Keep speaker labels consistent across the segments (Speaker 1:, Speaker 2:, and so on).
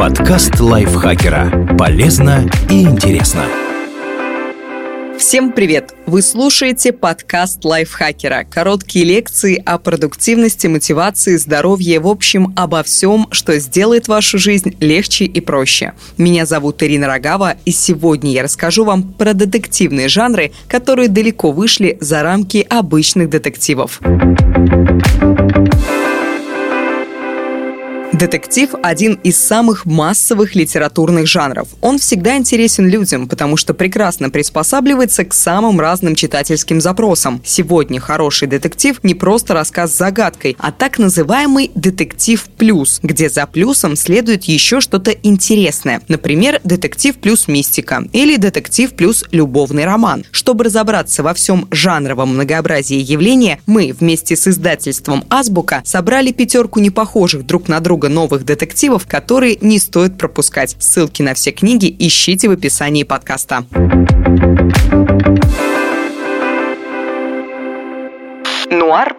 Speaker 1: Подкаст лайфхакера. Полезно и интересно.
Speaker 2: Всем привет! Вы слушаете подкаст лайфхакера. Короткие лекции о продуктивности, мотивации, здоровье, в общем, обо всем, что сделает вашу жизнь легче и проще. Меня зовут Ирина Рогава, и сегодня я расскажу вам про детективные жанры, которые далеко вышли за рамки обычных детективов. Детектив – один из самых массовых литературных жанров. Он всегда интересен людям, потому что прекрасно приспосабливается к самым разным читательским запросам. Сегодня хороший детектив не просто рассказ с загадкой, а так называемый детектив плюс, где за плюсом следует еще что-то интересное. Например, детектив плюс мистика или детектив плюс любовный роман. Чтобы разобраться во всем жанровом многообразии явления, мы вместе с издательством «Азбука» собрали пятерку непохожих друг на друга новых детективов, которые не стоит пропускать. Ссылки на все книги ищите в описании подкаста.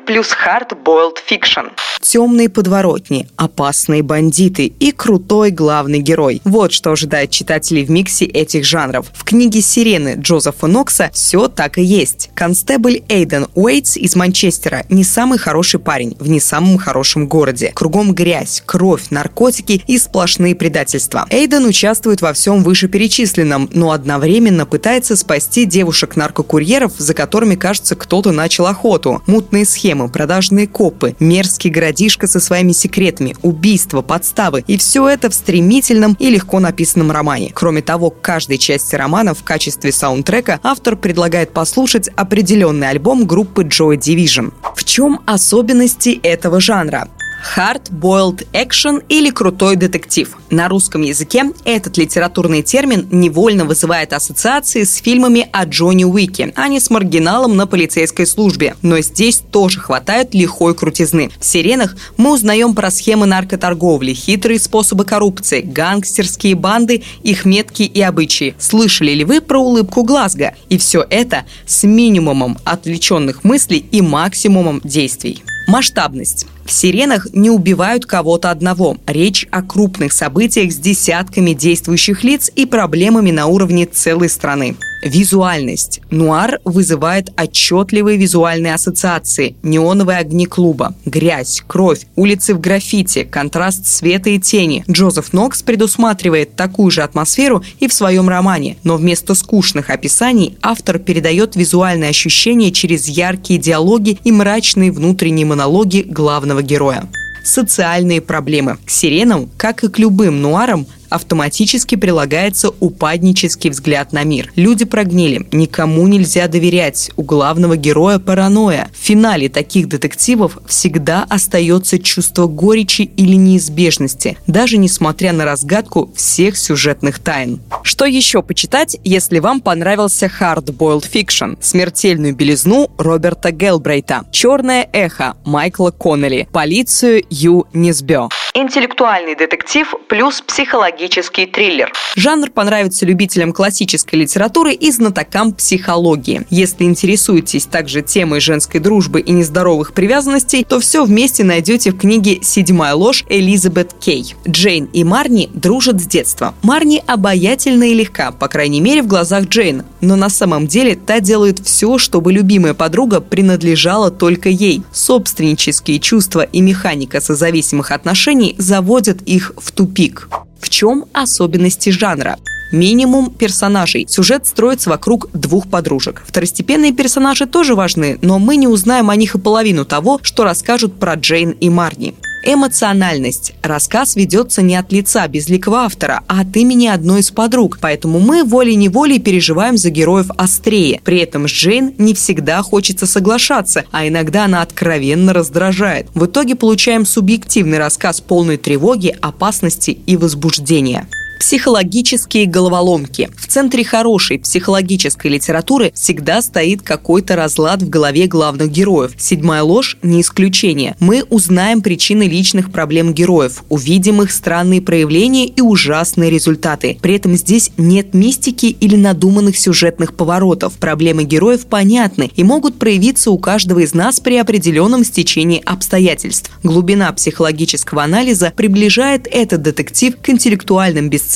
Speaker 2: Плюс hard-boiled fiction. Темные подворотни, опасные бандиты и крутой главный герой. Вот что ожидает читателей в миксе этих жанров. В книге «Сирены» Джозефа Нокса все так и есть. Констебль Эйден Уэйтс из Манчестера не самый хороший парень в не самом хорошем городе. Кругом грязь, кровь, наркотики и сплошные предательства. Эйден участвует во всем вышеперечисленном, но одновременно пытается спасти девушек-наркокурьеров, за которыми, кажется, кто-то начал охоту мутные схемы, продажные копы, мерзкий городишко со своими секретами, убийства, подставы. И все это в стремительном и легко написанном романе. Кроме того, к каждой части романа в качестве саундтрека автор предлагает послушать определенный альбом группы Joy Division. В чем особенности этого жанра? Hard-boiled action или крутой детектив. На русском языке этот литературный термин невольно вызывает ассоциации с фильмами о Джонни Уике, а не с маргиналом на полицейской службе. Но здесь тоже хватает лихой крутизны. В «Сиренах» мы узнаем про схемы наркоторговли, хитрые способы коррупции, гангстерские банды, их метки и обычаи. Слышали ли вы про улыбку Глазго? И все это с минимумом отвлеченных мыслей и максимумом действий. Масштабность. В «Сиренах» не убивают кого-то одного. Речь о крупных событиях с десятками действующих лиц и проблемами на уровне целой страны. Визуальность. Нуар вызывает отчетливые визуальные ассоциации. Неоновые огни клуба, грязь, кровь, улицы в граффити, контраст света и тени. Джозеф Нокс предусматривает такую же атмосферу и в своем романе, но вместо скучных описаний автор передает визуальные ощущения через яркие диалоги и мрачные внутренние монологи главного героя социальные проблемы. К сиренам, как и к любым нуарам, автоматически прилагается упаднический взгляд на мир. Люди прогнили, никому нельзя доверять, у главного героя паранойя. В финале таких детективов всегда остается чувство горечи или неизбежности, даже несмотря на разгадку всех сюжетных тайн. Что еще почитать, если вам понравился Hard-Boiled Fiction, Смертельную белизну Роберта Гелбрейта, Черное эхо Майкла Коннелли, Полицию Ю Низбё. Интеллектуальный детектив плюс психологический триллер. Жанр понравится любителям классической литературы и знатокам психологии. Если интересуетесь также темой женской дружбы и нездоровых привязанностей, то все вместе найдете в книге «Седьмая ложь» Элизабет Кей. Джейн и Марни дружат с детства. Марни обаятельна и легка, по крайней мере в глазах Джейн, но на самом деле та делает все, чтобы любимая подруга принадлежала только ей. Собственнические чувства и механика созависимых отношений заводят их в тупик. В чем особенности жанра? Минимум персонажей. Сюжет строится вокруг двух подружек. Второстепенные персонажи тоже важны, но мы не узнаем о них и половину того, что расскажут про Джейн и Марни. Эмоциональность. Рассказ ведется не от лица безликого автора, а от имени одной из подруг, поэтому мы волей-неволей переживаем за героев острее. При этом с Джейн не всегда хочется соглашаться, а иногда она откровенно раздражает. В итоге получаем субъективный рассказ полной тревоги, опасности и возбуждения. Психологические головоломки. В центре хорошей психологической литературы всегда стоит какой-то разлад в голове главных героев. «Седьмая ложь» – не исключение. Мы узнаем причины личных проблем героев, увидим их странные проявления и ужасные результаты. При этом здесь нет мистики или надуманных сюжетных поворотов. Проблемы героев понятны и могут проявиться у каждого из нас при определенном стечении обстоятельств. Глубина психологического анализа приближает этот детектив к интеллектуальным бестселлерам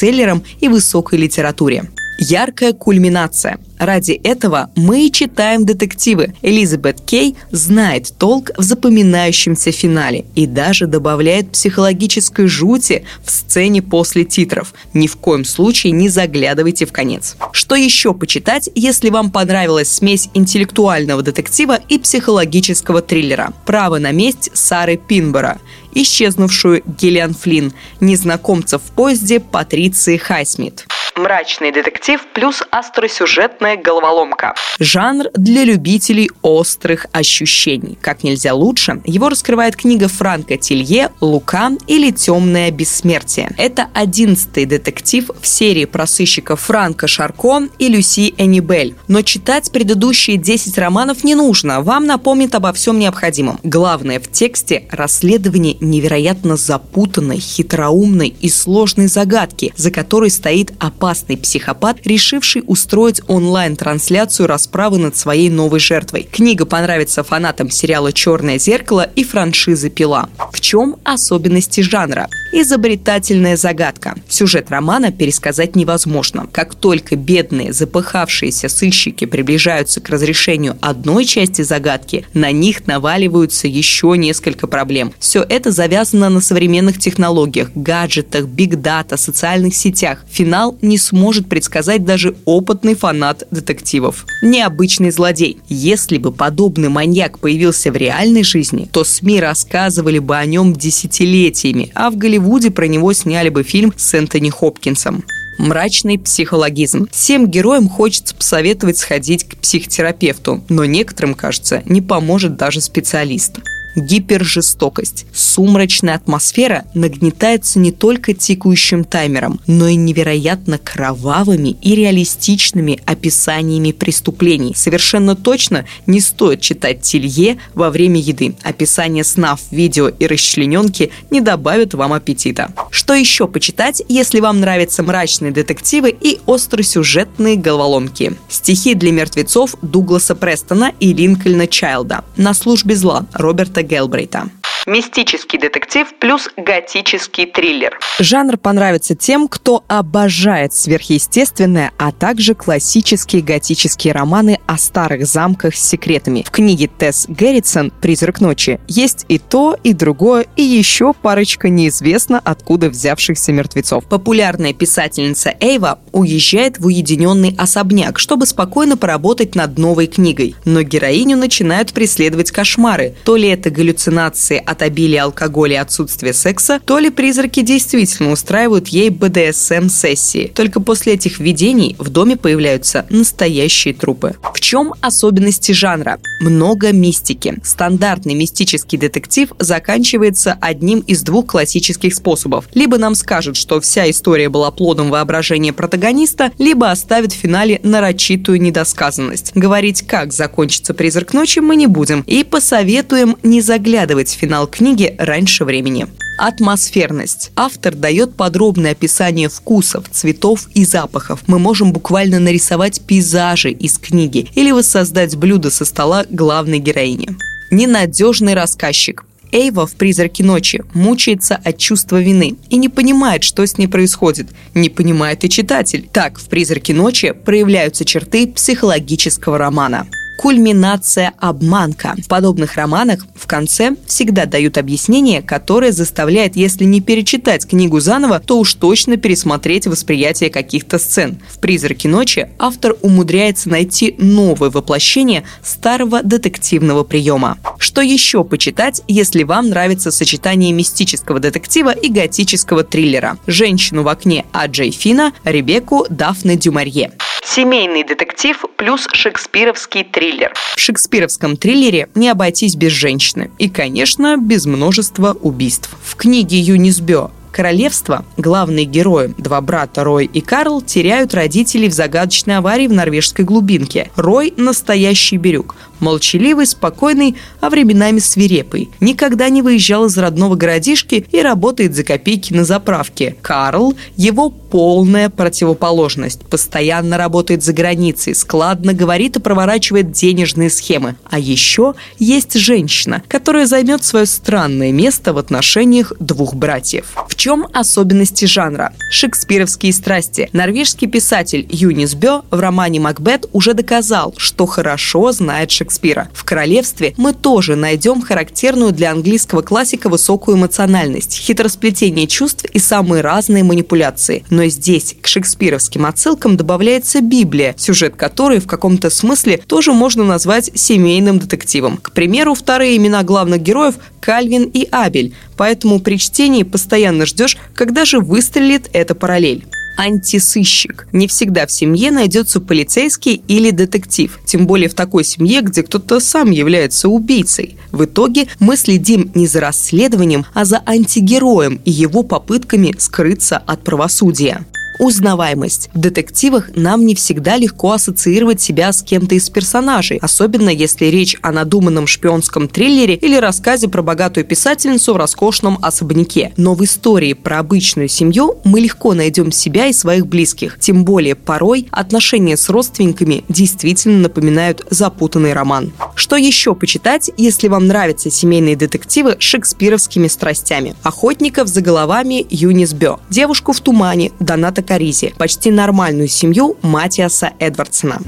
Speaker 2: и высокой литературе. Яркая кульминация. Ради этого мы и читаем детективы. Элизабет Кей знает толк в запоминающемся финале и даже добавляет психологической жути в сцене после титров. Ни в коем случае не заглядывайте в конец. Что еще почитать, если вам понравилась смесь интеллектуального детектива и психологического триллера? «Право на месть» Сары Пинбора исчезнувшую Гиллиан Флинн, незнакомца в поезде Патриции Хайсмит мрачный детектив плюс остросюжетная головоломка. Жанр для любителей острых ощущений. Как нельзя лучше, его раскрывает книга Франка Тилье «Лука» или «Темное бессмертие». Это одиннадцатый детектив в серии про сыщика Франка Шарко и Люси Эннибель. Но читать предыдущие 10 романов не нужно, вам напомнит обо всем необходимом. Главное в тексте – расследование невероятно запутанной, хитроумной и сложной загадки, за которой стоит опасность опасный психопат, решивший устроить онлайн-трансляцию расправы над своей новой жертвой. Книга понравится фанатам сериала «Черное зеркало» и франшизы «Пила». В чем особенности жанра? Изобретательная загадка. Сюжет романа пересказать невозможно. Как только бедные, запыхавшиеся сыщики приближаются к разрешению одной части загадки, на них наваливаются еще несколько проблем. Все это завязано на современных технологиях, гаджетах, биг-дата, социальных сетях. Финал не сможет предсказать даже опытный фанат детективов. Необычный злодей. Если бы подобный маньяк появился в реальной жизни, то СМИ рассказывали бы о нем десятилетиями, а в Голливуде Голливуде про него сняли бы фильм с Энтони Хопкинсом. Мрачный психологизм. Всем героям хочется посоветовать сходить к психотерапевту, но некоторым, кажется, не поможет даже специалист гипержестокость. Сумрачная атмосфера нагнетается не только тикающим таймером, но и невероятно кровавыми и реалистичными описаниями преступлений. Совершенно точно не стоит читать Тилье во время еды. Описание снав, видео и расчлененки не добавят вам аппетита. Что еще почитать, если вам нравятся мрачные детективы и остросюжетные головоломки? Стихи для мертвецов Дугласа Престона и Линкольна Чайлда. На службе зла Роберта Gelbrītā. Мистический детектив плюс готический триллер. Жанр понравится тем, кто обожает сверхъестественное, а также классические готические романы о старых замках с секретами. В книге Тесс Герритсон «Призрак ночи» есть и то, и другое, и еще парочка неизвестно откуда взявшихся мертвецов. Популярная писательница Эйва уезжает в уединенный особняк, чтобы спокойно поработать над новой книгой. Но героиню начинают преследовать кошмары. То ли это галлюцинации от обилия алкоголя и отсутствия секса, то ли призраки действительно устраивают ей БДСМ-сессии. Только после этих видений в доме появляются настоящие трупы. В чем особенности жанра? Много мистики. Стандартный мистический детектив заканчивается одним из двух классических способов. Либо нам скажут, что вся история была плодом воображения протагониста, либо оставят в финале нарочитую недосказанность. Говорить, как закончится «Призрак ночи» мы не будем и посоветуем не заглядывать в финал книги раньше времени. Атмосферность. Автор дает подробное описание вкусов, цветов и запахов. Мы можем буквально нарисовать пейзажи из книги или воссоздать блюдо со стола главной героини. Ненадежный рассказчик. Эйва в «Призраке ночи» мучается от чувства вины и не понимает, что с ней происходит. Не понимает и читатель. Так, в «Призраке ночи» проявляются черты психологического романа кульминация обманка. В подобных романах в конце всегда дают объяснение, которое заставляет, если не перечитать книгу заново, то уж точно пересмотреть восприятие каких-то сцен. В «Призраке ночи» автор умудряется найти новое воплощение старого детективного приема. Что еще почитать, если вам нравится сочетание мистического детектива и готического триллера? «Женщину в окне» Аджей Фина, Ребекку Дафны Дюмарье. Семейный детектив плюс шекспировский триллер. В шекспировском триллере не обойтись без женщины. И, конечно, без множества убийств. В книге Юнис Бё королевства главные герои, два брата Рой и Карл, теряют родителей в загадочной аварии в норвежской глубинке. Рой – настоящий берюк. Молчаливый, спокойный, а временами свирепый. Никогда не выезжал из родного городишки и работает за копейки на заправке. Карл – его полная противоположность. Постоянно работает за границей, складно говорит и проворачивает денежные схемы. А еще есть женщина, которая займет свое странное место в отношениях двух братьев. В чем особенности жанра? Шекспировские страсти. Норвежский писатель Юнис Бё в романе «Макбет» уже доказал, что хорошо знает Шекспира. В «Королевстве» мы тоже найдем характерную для английского классика высокую эмоциональность, хитросплетение чувств и самые разные манипуляции. Но здесь к шекспировским отсылкам добавляется Библия, сюжет которой в каком-то смысле тоже можно назвать семейным детективом. К примеру, вторые имена главных героев – Кальвин и Абель, поэтому при чтении постоянно ждешь, когда же выстрелит эта параллель антисыщик. Не всегда в семье найдется полицейский или детектив, тем более в такой семье, где кто-то сам является убийцей. В итоге мы следим не за расследованием, а за антигероем и его попытками скрыться от правосудия. Узнаваемость. В детективах нам не всегда легко ассоциировать себя с кем-то из персонажей, особенно если речь о надуманном шпионском триллере или рассказе про богатую писательницу в роскошном особняке. Но в истории про обычную семью мы легко найдем себя и своих близких. Тем более порой отношения с родственниками действительно напоминают запутанный роман. Что еще почитать, если вам нравятся семейные детективы с шекспировскими страстями? «Охотников за головами» Юнис Бё, «Девушку в тумане» Доната Каризи, почти нормальную семью Матиаса Эдвардсона.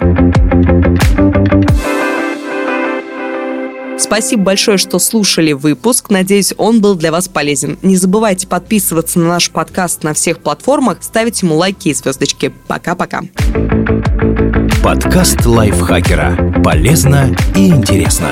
Speaker 2: Спасибо большое, что слушали выпуск. Надеюсь, он был для вас полезен. Не забывайте подписываться на наш подкаст на всех платформах, ставить ему лайки и звездочки. Пока-пока.
Speaker 1: Подкаст лайфхакера. Полезно и интересно.